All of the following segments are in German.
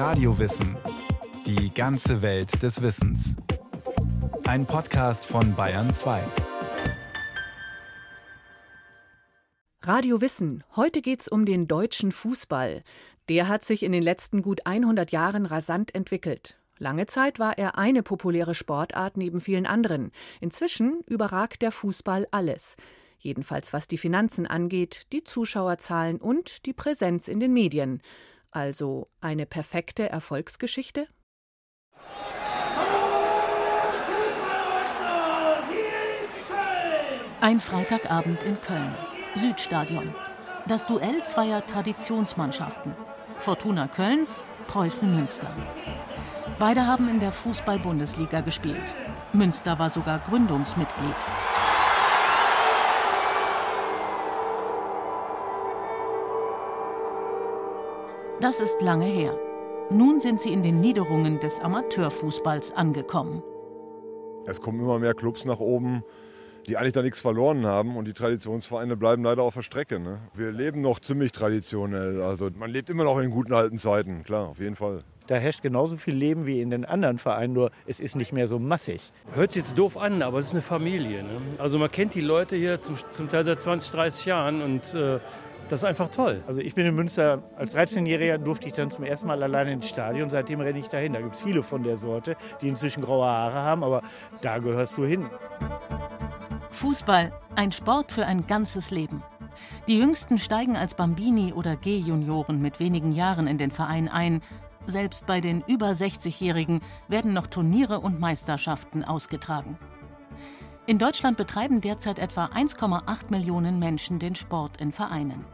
Radiowissen. Die ganze Welt des Wissens. Ein Podcast von Bayern 2. Radio Wissen. Heute geht's um den deutschen Fußball. Der hat sich in den letzten gut 100 Jahren rasant entwickelt. Lange Zeit war er eine populäre Sportart neben vielen anderen. Inzwischen überragt der Fußball alles. Jedenfalls was die Finanzen angeht, die Zuschauerzahlen und die Präsenz in den Medien. Also eine perfekte Erfolgsgeschichte? Ein Freitagabend in Köln. Südstadion. Das Duell zweier Traditionsmannschaften. Fortuna Köln, Preußen Münster. Beide haben in der Fußball-Bundesliga gespielt. Münster war sogar Gründungsmitglied. Das ist lange her. Nun sind sie in den Niederungen des Amateurfußballs angekommen. Es kommen immer mehr Clubs nach oben, die eigentlich da nichts verloren haben und die Traditionsvereine bleiben leider auf der Strecke. Ne? Wir leben noch ziemlich traditionell. Also man lebt immer noch in guten alten Zeiten, klar, auf jeden Fall. Da herrscht genauso viel Leben wie in den anderen Vereinen, nur es ist nicht mehr so massig. Hört sich jetzt doof an, aber es ist eine Familie. Ne? Also man kennt die Leute hier zum, zum Teil seit 20, 30 Jahren und äh, das ist einfach toll. Also ich bin in Münster, als 13-Jähriger durfte ich dann zum ersten Mal alleine ins Stadion, seitdem renne ich dahin. Da gibt es viele von der Sorte, die inzwischen graue Haare haben, aber da gehörst du hin. Fußball, ein Sport für ein ganzes Leben. Die Jüngsten steigen als Bambini oder G-Junioren mit wenigen Jahren in den Verein ein, selbst bei den über 60-Jährigen werden noch Turniere und Meisterschaften ausgetragen. In Deutschland betreiben derzeit etwa 1,8 Millionen Menschen den Sport in Vereinen.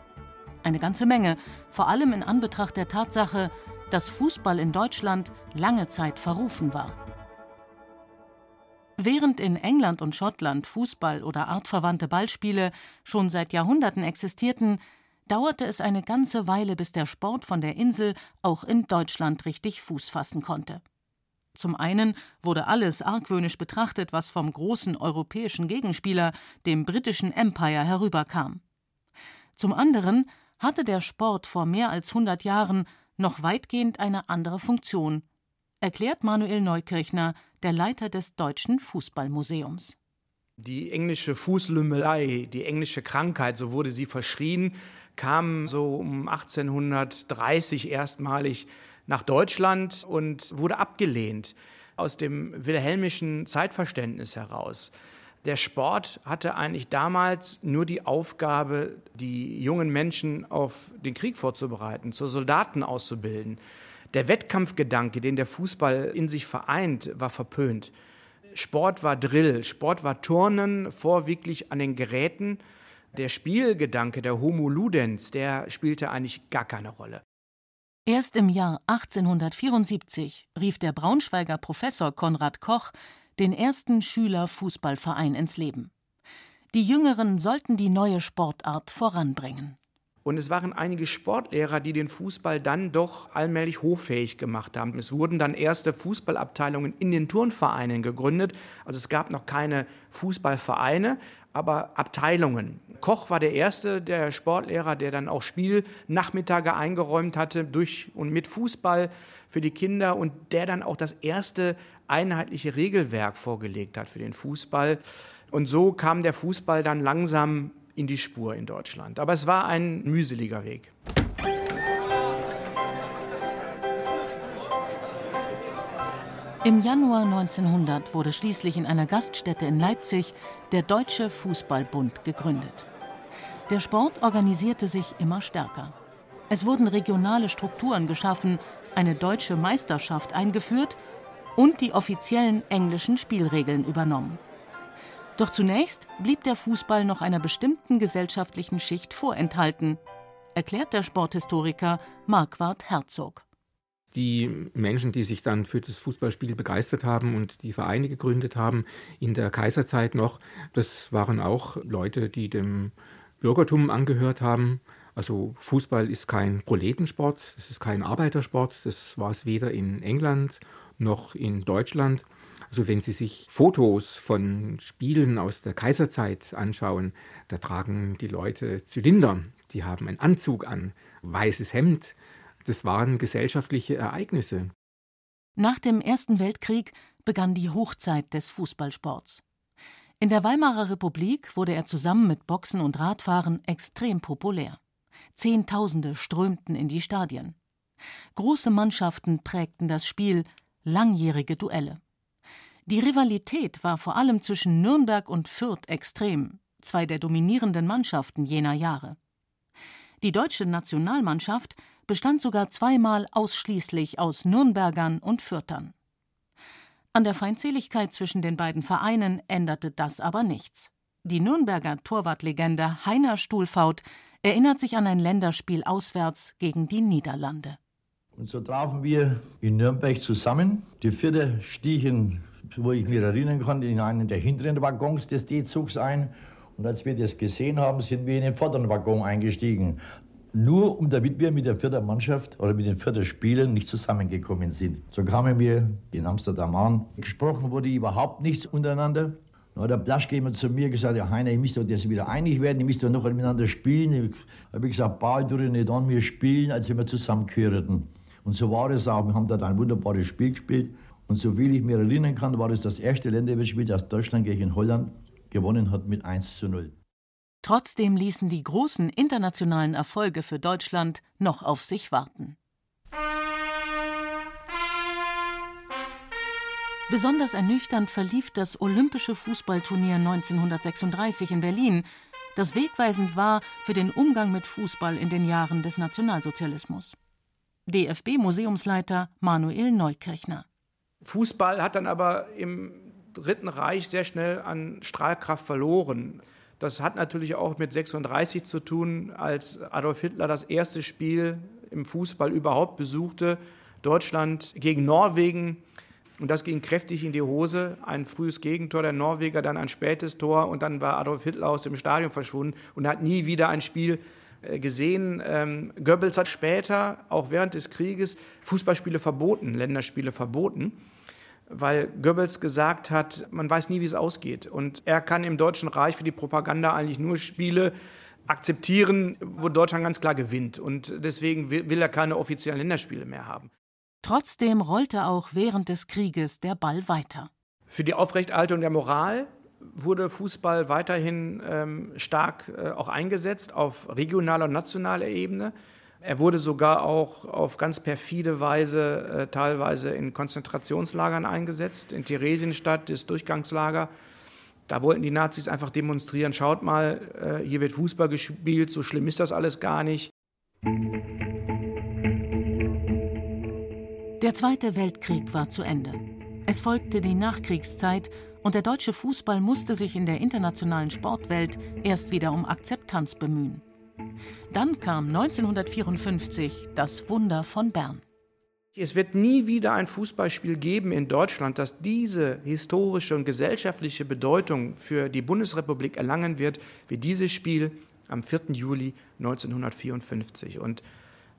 Eine ganze Menge, vor allem in Anbetracht der Tatsache, dass Fußball in Deutschland lange Zeit verrufen war. Während in England und Schottland Fußball oder artverwandte Ballspiele schon seit Jahrhunderten existierten, dauerte es eine ganze Weile, bis der Sport von der Insel auch in Deutschland richtig Fuß fassen konnte. Zum einen wurde alles argwöhnisch betrachtet, was vom großen europäischen Gegenspieler, dem britischen Empire, herüberkam. Zum anderen hatte der Sport vor mehr als 100 Jahren noch weitgehend eine andere Funktion, erklärt Manuel Neukirchner, der Leiter des Deutschen Fußballmuseums. Die englische Fußlümmelei, die englische Krankheit, so wurde sie verschrien, kam so um 1830 erstmalig nach Deutschland und wurde abgelehnt aus dem wilhelmischen Zeitverständnis heraus. Der Sport hatte eigentlich damals nur die Aufgabe, die jungen Menschen auf den Krieg vorzubereiten, zu Soldaten auszubilden. Der Wettkampfgedanke, den der Fußball in sich vereint, war verpönt. Sport war Drill, Sport war Turnen, vorwiegend an den Geräten der Spielgedanke, der Homo Ludens, der spielte eigentlich gar keine Rolle. Erst im Jahr 1874 rief der Braunschweiger Professor Konrad Koch den ersten Schülerfußballverein ins Leben. Die Jüngeren sollten die neue Sportart voranbringen. Und es waren einige Sportlehrer, die den Fußball dann doch allmählich hochfähig gemacht haben. Es wurden dann erste Fußballabteilungen in den Turnvereinen gegründet. Also es gab noch keine Fußballvereine, aber Abteilungen. Koch war der erste der Sportlehrer, der dann auch Spielnachmittage eingeräumt hatte durch und mit Fußball für die Kinder und der dann auch das erste einheitliche Regelwerk vorgelegt hat für den Fußball. Und so kam der Fußball dann langsam in die Spur in Deutschland. Aber es war ein mühseliger Weg. Im Januar 1900 wurde schließlich in einer Gaststätte in Leipzig der Deutsche Fußballbund gegründet. Der Sport organisierte sich immer stärker. Es wurden regionale Strukturen geschaffen, eine deutsche Meisterschaft eingeführt und die offiziellen englischen Spielregeln übernommen. Doch zunächst blieb der Fußball noch einer bestimmten gesellschaftlichen Schicht vorenthalten, erklärt der Sporthistoriker Marquard Herzog die Menschen, die sich dann für das Fußballspiel begeistert haben und die Vereine gegründet haben in der Kaiserzeit noch, das waren auch Leute, die dem Bürgertum angehört haben. Also Fußball ist kein Proletensport, es ist kein Arbeitersport, das war es weder in England noch in Deutschland. Also wenn Sie sich Fotos von Spielen aus der Kaiserzeit anschauen, da tragen die Leute Zylinder, sie haben einen Anzug an, weißes Hemd, Das waren gesellschaftliche Ereignisse. Nach dem Ersten Weltkrieg begann die Hochzeit des Fußballsports. In der Weimarer Republik wurde er zusammen mit Boxen und Radfahren extrem populär. Zehntausende strömten in die Stadien. Große Mannschaften prägten das Spiel, langjährige Duelle. Die Rivalität war vor allem zwischen Nürnberg und Fürth extrem, zwei der dominierenden Mannschaften jener Jahre. Die deutsche Nationalmannschaft bestand sogar zweimal ausschließlich aus Nürnbergern und Fürtern. An der Feindseligkeit zwischen den beiden Vereinen änderte das aber nichts. Die Nürnberger Torwartlegende Heiner Stuhlfaut erinnert sich an ein Länderspiel auswärts gegen die Niederlande. Und so trafen wir in Nürnberg zusammen. Die vierte stiegen, wo ich mich erinnern kann, in einen der hinteren Waggons des D-Zugs ein. Und als wir das gesehen haben, sind wir in den vorderen Waggon eingestiegen. Nur um damit wir mit der vierten Mannschaft oder mit den vierten Spielen nicht zusammengekommen sind. So kamen wir in Amsterdam an. Gesprochen wurde überhaupt nichts untereinander. Dann hat der Blaschke immer zu mir gesagt, ja Heiner, ihr müsst doch jetzt wieder einig werden, ihr müsst doch noch miteinander spielen. Ich habe gesagt, bald durch nicht an, wir spielen, als wenn wir zusammengehörten. Und so war es auch. Wir haben dort ein wunderbares Spiel gespielt. Und so viel ich mir erinnern kann, war es das erste Länderspiel, das Deutschland gegen Holland gewonnen hat mit 1 zu 0. Trotzdem ließen die großen internationalen Erfolge für Deutschland noch auf sich warten. Besonders ernüchternd verlief das Olympische Fußballturnier 1936 in Berlin, das wegweisend war für den Umgang mit Fußball in den Jahren des Nationalsozialismus. DFB-Museumsleiter Manuel Neukirchner. Fußball hat dann aber im Dritten Reich sehr schnell an Strahlkraft verloren. Das hat natürlich auch mit 36 zu tun, als Adolf Hitler das erste Spiel im Fußball überhaupt besuchte. Deutschland gegen Norwegen. Und das ging kräftig in die Hose. Ein frühes Gegentor der Norweger, dann ein spätes Tor. Und dann war Adolf Hitler aus dem Stadion verschwunden und hat nie wieder ein Spiel äh, gesehen. Ähm, Goebbels hat später, auch während des Krieges, Fußballspiele verboten, Länderspiele verboten, weil Goebbels gesagt hat, man weiß nie, wie es ausgeht. Und er kann im Deutschen Reich für die Propaganda eigentlich nur Spiele akzeptieren, wo Deutschland ganz klar gewinnt. Und deswegen will er keine offiziellen Länderspiele mehr haben. Trotzdem rollte auch während des Krieges der Ball weiter. Für die Aufrechterhaltung der Moral wurde Fußball weiterhin ähm, stark äh, auch eingesetzt auf regionaler und nationaler Ebene. Er wurde sogar auch auf ganz perfide Weise äh, teilweise in Konzentrationslagern eingesetzt. In Theresienstadt, das Durchgangslager. Da wollten die Nazis einfach demonstrieren, schaut mal, äh, hier wird Fußball gespielt, so schlimm ist das alles gar nicht. Der Zweite Weltkrieg war zu Ende. Es folgte die Nachkriegszeit und der deutsche Fußball musste sich in der internationalen Sportwelt erst wieder um Akzeptanz bemühen. Dann kam 1954 das Wunder von Bern. Es wird nie wieder ein Fußballspiel geben in Deutschland, das diese historische und gesellschaftliche Bedeutung für die Bundesrepublik erlangen wird, wie dieses Spiel am 4. Juli 1954. Und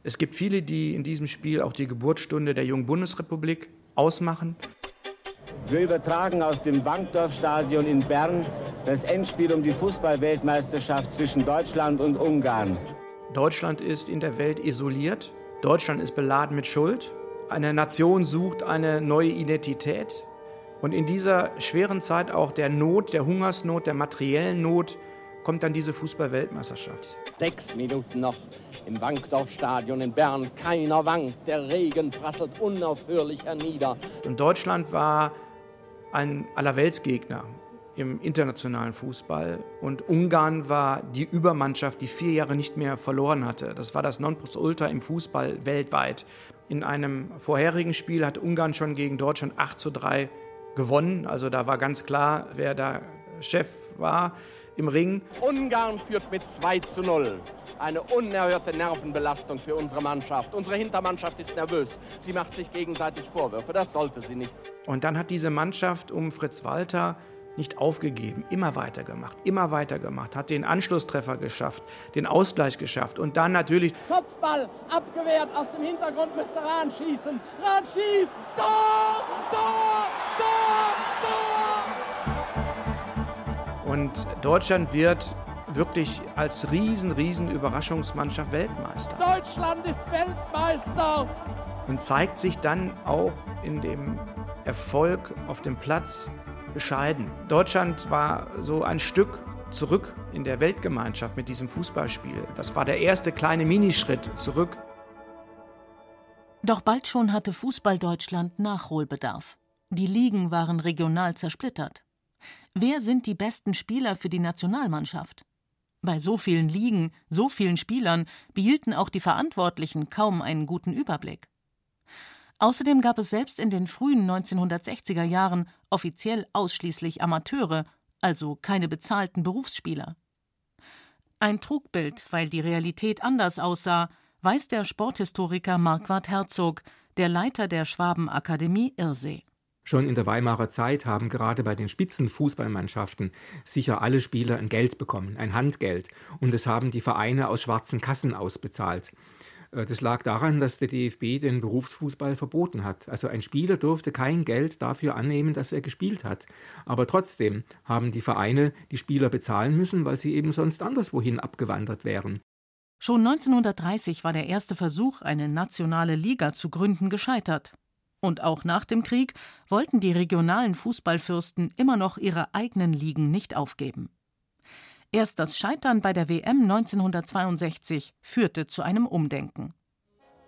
es gibt viele, die in diesem Spiel auch die Geburtsstunde der jungen Bundesrepublik ausmachen. Wir übertragen aus dem Bankdorfstadion in Bern das Endspiel um die Fußballweltmeisterschaft zwischen Deutschland und Ungarn. Deutschland ist in der Welt isoliert. Deutschland ist beladen mit Schuld. Eine Nation sucht eine neue Identität. Und in dieser schweren Zeit auch der Not, der Hungersnot, der materiellen Not, kommt dann diese Fußballweltmeisterschaft. Sechs Minuten noch im Wankdorfstadion in Bern. Keiner wankt, der Regen prasselt unaufhörlich hernieder. Und Deutschland war ein Allerweltsgegner im internationalen Fußball. Und Ungarn war die Übermannschaft, die vier Jahre nicht mehr verloren hatte. Das war das Nonplusultra im Fußball weltweit. In einem vorherigen Spiel hat Ungarn schon gegen Deutschland 8 zu 3 gewonnen. Also da war ganz klar, wer da Chef war im Ring. Ungarn führt mit 2 zu 0. Eine unerhörte Nervenbelastung für unsere Mannschaft. Unsere Hintermannschaft ist nervös. Sie macht sich gegenseitig Vorwürfe. Das sollte sie nicht. Und dann hat diese Mannschaft um Fritz Walter nicht aufgegeben, immer weitergemacht, immer weitergemacht, hat den Anschlusstreffer geschafft, den Ausgleich geschafft und dann natürlich Kopfball abgewehrt aus dem Hintergrund müsste Rahn schießen. Rahn schießt. Tor! Tor! Tor! Tor! Und Deutschland wird wirklich als riesen, riesen Überraschungsmannschaft Weltmeister. Deutschland ist Weltmeister! Und zeigt sich dann auch in dem Erfolg auf dem Platz bescheiden. Deutschland war so ein Stück zurück in der Weltgemeinschaft mit diesem Fußballspiel. Das war der erste kleine Minischritt zurück. Doch bald schon hatte Fußball Deutschland Nachholbedarf. Die Ligen waren regional zersplittert. Wer sind die besten Spieler für die Nationalmannschaft? Bei so vielen Ligen, so vielen Spielern behielten auch die Verantwortlichen kaum einen guten Überblick. Außerdem gab es selbst in den frühen 1960er Jahren offiziell ausschließlich Amateure, also keine bezahlten Berufsspieler. Ein Trugbild, weil die Realität anders aussah, weiß der Sporthistoriker Marquard Herzog, der Leiter der Schwabenakademie Irsee. Schon in der Weimarer Zeit haben gerade bei den Spitzenfußballmannschaften sicher alle Spieler ein Geld bekommen, ein Handgeld, und es haben die Vereine aus schwarzen Kassen ausbezahlt. Äh, das lag daran, dass der DFB den Berufsfußball verboten hat. Also ein Spieler durfte kein Geld dafür annehmen, dass er gespielt hat. Aber trotzdem haben die Vereine die Spieler bezahlen müssen, weil sie eben sonst anderswohin abgewandert wären. Schon 1930 war der erste Versuch, eine nationale Liga zu gründen, gescheitert. Und auch nach dem Krieg wollten die regionalen Fußballfürsten immer noch ihre eigenen Ligen nicht aufgeben. Erst das Scheitern bei der WM 1962 führte zu einem Umdenken.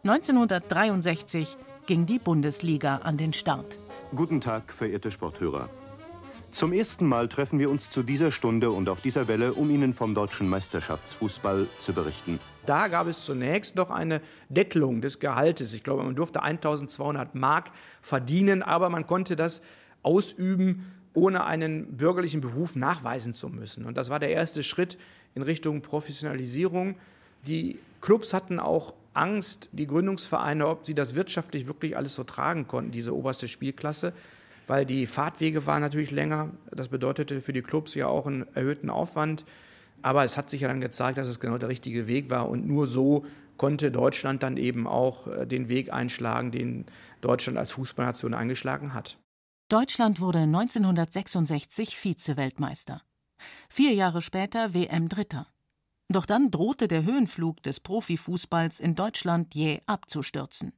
1963 ging die Bundesliga an den Start. Guten Tag, verehrte Sporthörer. Zum ersten Mal treffen wir uns zu dieser Stunde und auf dieser Welle, um Ihnen vom deutschen Meisterschaftsfußball zu berichten. Da gab es zunächst noch eine Deckelung des Gehaltes. Ich glaube, man durfte 1200 Mark verdienen, aber man konnte das ausüben ohne einen bürgerlichen Beruf nachweisen zu müssen. Und das war der erste Schritt in Richtung Professionalisierung. Die Clubs hatten auch Angst, die Gründungsvereine, ob sie das wirtschaftlich wirklich alles so tragen konnten, diese oberste Spielklasse, weil die Fahrtwege waren natürlich länger. Das bedeutete für die Clubs ja auch einen erhöhten Aufwand. Aber es hat sich ja dann gezeigt, dass es genau der richtige Weg war. Und nur so konnte Deutschland dann eben auch äh, den Weg einschlagen, den Deutschland als Fußballnation eingeschlagen hat. Deutschland wurde 1966 Vize-Weltmeister. Vier Jahre später WM-Dritter. Doch dann drohte der Höhenflug des Profifußballs in Deutschland jäh abzustürzen.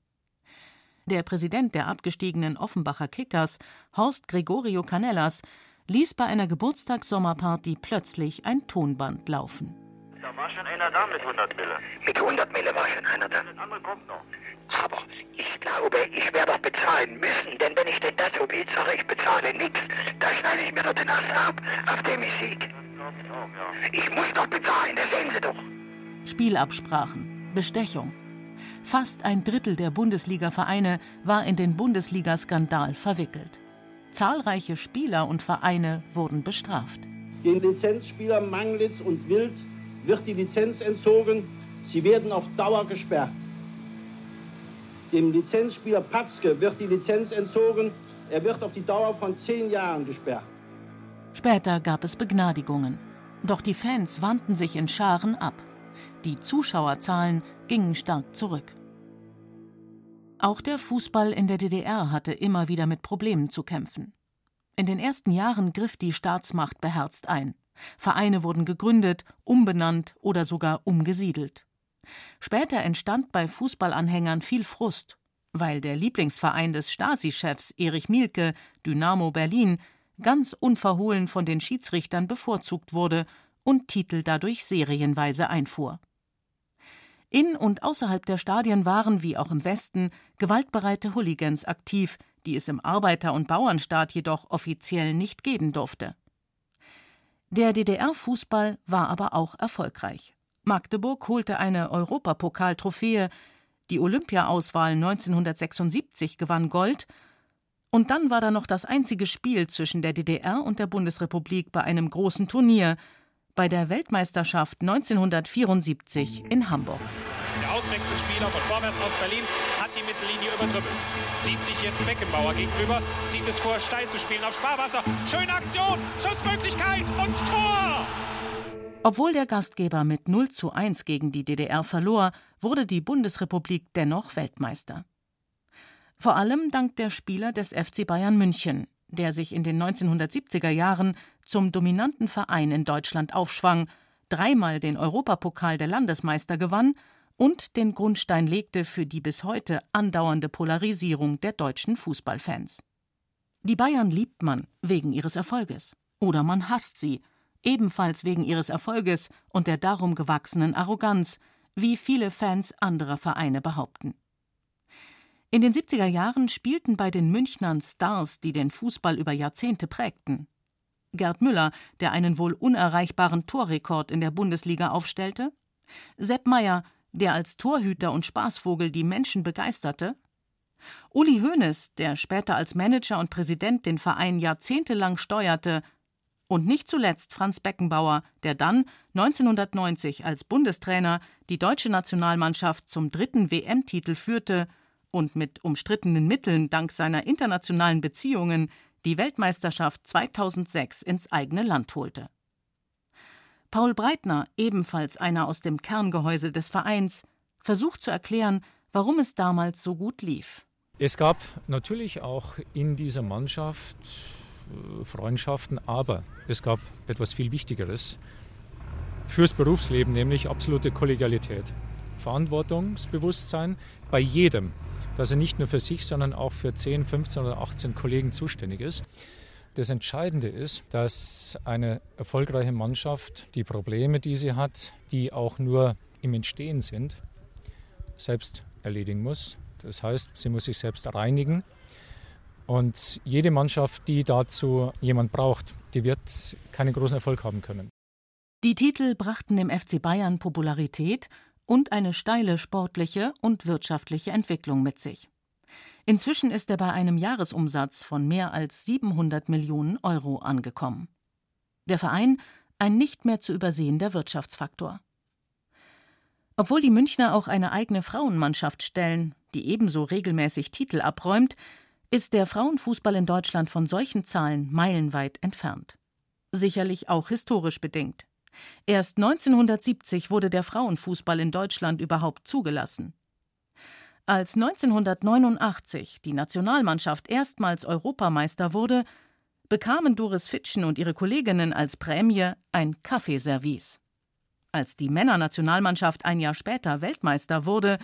Der Präsident der abgestiegenen Offenbacher Kickers, Horst Gregorio Canellas, ließ bei einer Geburtstagssommerparty plötzlich ein Tonband laufen. Da war schon einer da mit 100 Mille. Mit 100 Mille war schon einer da. Das andere kommt noch. Aber ich glaube, ich werde doch bezahlen müssen, denn wenn ich denn das so will, sage ich bezahle nichts, da schneide ich mir doch den Ast ab, auf dem ich sieg. Ich muss doch bezahlen, das sehen Sie doch. Spielabsprachen, Bestechung. Fast ein Drittel der Bundesliga-Vereine war in den Bundesliga-Skandal verwickelt. Zahlreiche Spieler und Vereine wurden bestraft. Den Lizenzspielern Manglitz und Wild wird die Lizenz entzogen. Sie werden auf Dauer gesperrt. Dem Lizenzspieler Patzke wird die Lizenz entzogen. Er wird auf die Dauer von zehn Jahren gesperrt. Später gab es Begnadigungen. Doch die Fans wandten sich in Scharen ab. Die Zuschauerzahlen gingen stark zurück. Auch der Fußball in der DDR hatte immer wieder mit Problemen zu kämpfen. In den ersten Jahren griff die Staatsmacht beherzt ein. Vereine wurden gegründet, umbenannt oder sogar umgesiedelt. Später entstand bei Fußballanhängern viel Frust, weil der Lieblingsverein des Stasi-Chefs Erich Mielke, Dynamo Berlin, ganz unverhohlen von den Schiedsrichtern bevorzugt wurde und Titel dadurch serienweise einfuhr. In und außerhalb der Stadien waren, wie auch im Westen, gewaltbereite Hooligans aktiv, die es im Arbeiter- und Bauernstaat jedoch offiziell nicht geben durfte. Der DDR-Fußball war aber auch erfolgreich. Magdeburg holte eine Europapokaltrophäe, die Olympiaauswahl 1976 gewann Gold, und dann war da noch das einzige Spiel zwischen der DDR und der Bundesrepublik bei einem großen Turnier, bei der Weltmeisterschaft 1974 in Hamburg. Der Auswechselspieler von Vorwärts aus Berlin hat die Mittellinie überdribbelt. Sieht sich jetzt Beckenbauer gegenüber, zieht es vor, steil zu spielen auf Sparwasser. Schöne Aktion, Schussmöglichkeit und Tor! Obwohl der Gastgeber mit 0 zu 1 gegen die DDR verlor, wurde die Bundesrepublik dennoch Weltmeister. Vor allem dank der Spieler des FC Bayern München, der sich in den 1970er Jahren zum dominanten Verein in Deutschland aufschwang, dreimal den Europapokal der Landesmeister gewann und den Grundstein legte für die bis heute andauernde Polarisierung der deutschen Fußballfans. Die Bayern liebt man wegen ihres Erfolges oder man hasst sie, ebenfalls wegen ihres Erfolges und der darum gewachsenen Arroganz, wie viele Fans anderer Vereine behaupten. In den 70er Jahren spielten bei den Münchnern Stars, die den Fußball über Jahrzehnte prägten. Gerd Müller, der einen wohl unerreichbaren Torrekord in der Bundesliga aufstellte, Sepp Meyer, der als Torhüter und Spaßvogel die Menschen begeisterte, Uli Hoeneß, der später als Manager und Präsident den Verein jahrzehntelang steuerte, und nicht zuletzt Franz Beckenbauer, der dann 1990 als Bundestrainer die deutsche Nationalmannschaft zum dritten WM-Titel führte und mit umstrittenen Mitteln dank seiner internationalen Beziehungen die Weltmeisterschaft 2006 ins eigene Land holte. Paul Breitner, ebenfalls einer aus dem Kerngehäuse des Vereins, versucht zu erklären, warum es damals so gut lief. Es gab natürlich auch in dieser Mannschaft äh, Freundschaften, aber es gab etwas viel Wichtigeres fürs Berufsleben, nämlich absolute Kollegialität. Verantwortungsbewusstsein bei jedem, dass er nicht nur für sich, sondern auch für 10, 15 oder 18 Kollegen zuständig ist. Das Entscheidende ist, dass eine erfolgreiche Mannschaft die Probleme, die sie hat, die auch nur im Entstehen sind, selbst erledigen muss. Das heißt, sie muss sich selbst reinigen. Und jede Mannschaft, die dazu jemand braucht, die wird keinen großen Erfolg haben können. Die Titel brachten dem FC Bayern Popularität und eine steile sportliche und wirtschaftliche Entwicklung mit sich. Inzwischen ist er bei einem Jahresumsatz von mehr als 700 Millionen Euro angekommen. Der Verein ein nicht mehr zu übersehender Wirtschaftsfaktor. Obwohl die Münchner auch eine eigene Frauenmannschaft stellen, die ebenso regelmäßig Titel abräumt, ist der Frauenfußball in Deutschland von solchen Zahlen meilenweit entfernt. Sicherlich auch historisch bedingt. Erst 1970 wurde der Frauenfußball in Deutschland überhaupt zugelassen. Als 1989 die Nationalmannschaft erstmals Europameister wurde, bekamen Doris Fitschen und ihre Kolleginnen als Prämie ein Kaffeeservice. Als die Männernationalmannschaft ein Jahr später Weltmeister wurde,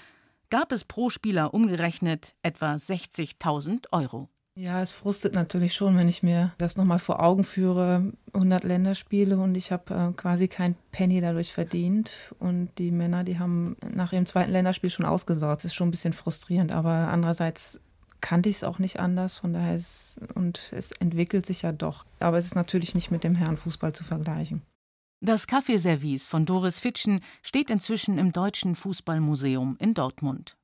gab es pro Spieler umgerechnet etwa 60.000 Euro. Ja, es frustet natürlich schon, wenn ich mir das nochmal vor Augen führe. 100 Länderspiele und ich habe äh, quasi kein Penny dadurch verdient. Und die Männer, die haben nach ihrem zweiten Länderspiel schon ausgesorgt. Das ist schon ein bisschen frustrierend, aber andererseits kannte ich es auch nicht anders. Von daher ist, und es entwickelt sich ja doch. Aber es ist natürlich nicht mit dem Herrenfußball zu vergleichen. Das Kaffeeservice von Doris Fitschen steht inzwischen im Deutschen Fußballmuseum in Dortmund.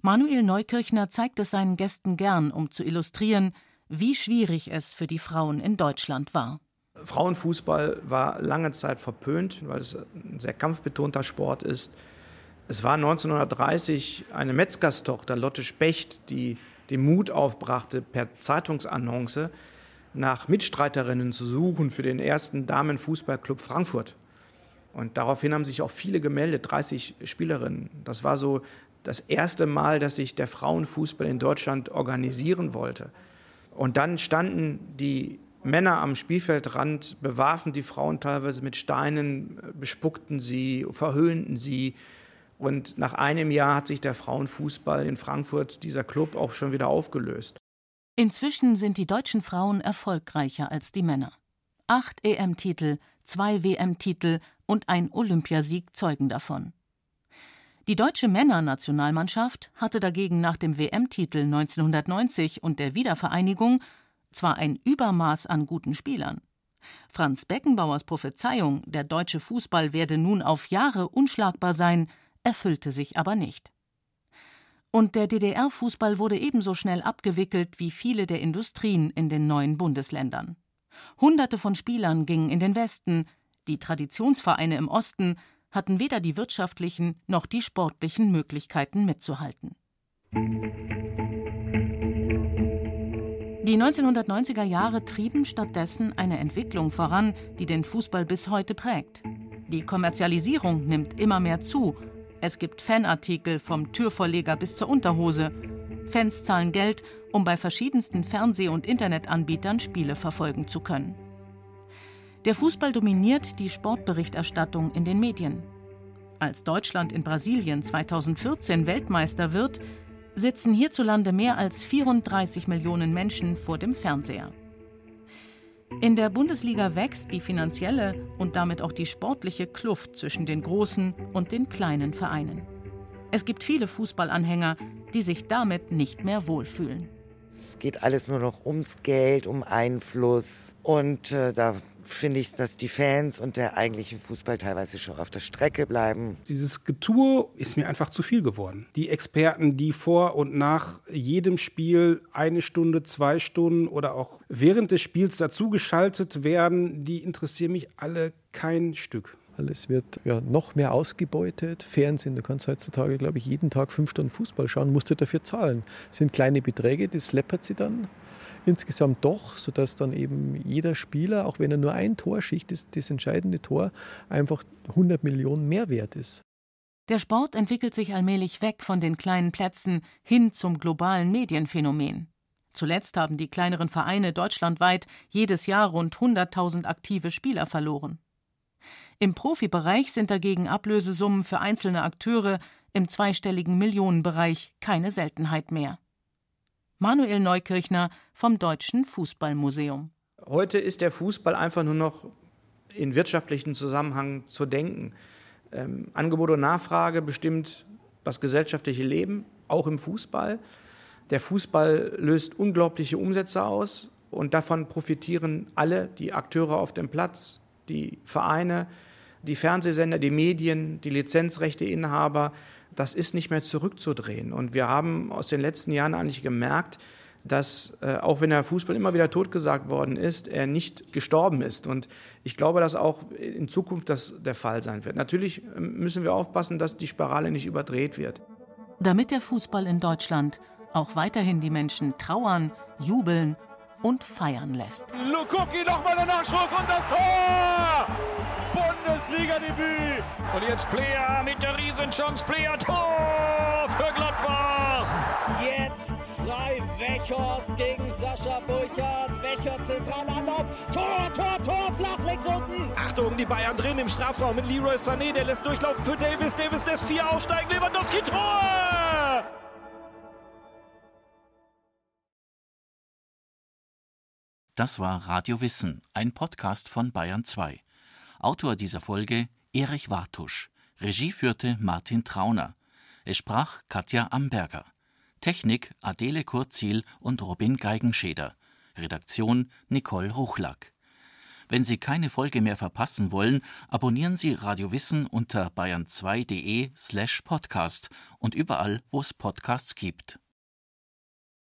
Manuel Neukirchner zeigt es seinen Gästen gern, um zu illustrieren, wie schwierig es für die Frauen in Deutschland war. Frauenfußball war lange Zeit verpönt, weil es ein sehr kampfbetonter Sport ist. Es war 1930 eine Metzgerstochter, Lotte Specht, die den Mut aufbrachte, per Zeitungsannonce nach Mitstreiterinnen zu suchen für den ersten Damenfußballclub Frankfurt. Und daraufhin haben sich auch viele gemeldet, 30 Spielerinnen. Das war so das erste Mal, dass sich der Frauenfußball in Deutschland organisieren wollte. Und dann standen die Männer am Spielfeldrand, bewarfen die Frauen teilweise mit Steinen, bespuckten sie, verhöhnten sie. Und nach einem Jahr hat sich der Frauenfußball in Frankfurt, dieser Club, auch schon wieder aufgelöst. Inzwischen sind die deutschen Frauen erfolgreicher als die Männer. Acht EM-Titel, zwei WM-Titel und ein Olympiasieg zeugen davon. Die deutsche Männernationalmannschaft hatte dagegen nach dem WM-Titel 1990 und der Wiedervereinigung zwar ein Übermaß an guten Spielern. Franz Beckenbauers Prophezeiung, der deutsche Fußball werde nun auf Jahre unschlagbar sein, erfüllte sich aber nicht. Und der DDR-Fußball wurde ebenso schnell abgewickelt wie viele der Industrien in den neuen Bundesländern. Hunderte von Spielern gingen in den Westen, die Traditionsvereine im Osten hatten weder die wirtschaftlichen noch die sportlichen Möglichkeiten mitzuhalten. Die 1990er Jahre trieben stattdessen eine Entwicklung voran, die den Fußball bis heute prägt. Die Kommerzialisierung nimmt immer mehr zu. Es gibt Fanartikel vom Türvorleger bis zur Unterhose. Fans zahlen Geld, um bei verschiedensten Fernseh- und Internetanbietern Spiele verfolgen zu können. Der Fußball dominiert die Sportberichterstattung in den Medien. Als Deutschland in Brasilien 2014 Weltmeister wird, sitzen hierzulande mehr als 34 Millionen Menschen vor dem Fernseher. In der Bundesliga wächst die finanzielle und damit auch die sportliche Kluft zwischen den großen und den kleinen Vereinen. Es gibt viele Fußballanhänger, die sich damit nicht mehr wohlfühlen. Es geht alles nur noch ums Geld, um Einfluss. Und äh, da finde ich, dass die Fans und der eigentliche Fußball teilweise schon auf der Strecke bleiben. Dieses Getue ist mir einfach zu viel geworden. Die Experten, die vor und nach jedem Spiel eine Stunde, zwei Stunden oder auch während des Spiels dazugeschaltet werden, die interessieren mich alle kein Stück. Alles wird ja noch mehr ausgebeutet. Fernsehen, du kannst heutzutage, glaube ich, jeden Tag fünf Stunden Fußball schauen, musst du dafür zahlen. Das sind kleine Beträge, das läppert sie dann insgesamt doch, sodass dann eben jeder Spieler, auch wenn er nur ein Tor schicht, das, das entscheidende Tor, einfach 100 Millionen mehr wert ist. Der Sport entwickelt sich allmählich weg von den kleinen Plätzen hin zum globalen Medienphänomen. Zuletzt haben die kleineren Vereine deutschlandweit jedes Jahr rund 100.000 aktive Spieler verloren. Im Profibereich sind dagegen Ablösesummen für einzelne Akteure im zweistelligen Millionenbereich keine Seltenheit mehr. Manuel Neukirchner vom Deutschen Fußballmuseum. Heute ist der Fußball einfach nur noch in wirtschaftlichen Zusammenhang zu denken. Ähm, Angebot und Nachfrage bestimmt das gesellschaftliche Leben, auch im Fußball. Der Fußball löst unglaubliche Umsätze aus und davon profitieren alle, die Akteure auf dem Platz, die Vereine, die Fernsehsender, die Medien, die Lizenzrechteinhaber das ist nicht mehr zurückzudrehen. Und wir haben aus den letzten Jahren eigentlich gemerkt, dass äh, auch wenn der Fußball immer wieder totgesagt worden ist, er nicht gestorben ist. Und ich glaube, dass auch in Zukunft das der Fall sein wird. Natürlich ähm, müssen wir aufpassen, dass die Spirale nicht überdreht wird. Damit der Fußball in Deutschland auch weiterhin die Menschen trauern, jubeln und feiern lässt. Lukuki nochmal der Nachschuss und das Tor! Bundesliga-Debüt! Und jetzt Player mit der Riesenchance. Player Tor für Gladbach! Jetzt frei Wechhorst gegen Sascha Burchardt. Wechhorst zentral Anlauf. Tor, Tor, Tor, flach links unten. Achtung, die Bayern drin im Strafraum mit Leroy Sané. Der lässt durchlaufen für Davis. Davis lässt vier aufsteigen. Lewandowski Tor! Das war Radio Wissen, ein Podcast von Bayern 2. Autor dieser Folge Erich Wartusch. Regie führte Martin Trauner. Es sprach Katja Amberger. Technik Adele Kurzil und Robin Geigenscheder. Redaktion Nicole Ruchlack. Wenn Sie keine Folge mehr verpassen wollen, abonnieren Sie Radio Wissen unter bayern2.de slash podcast und überall, wo es Podcasts gibt.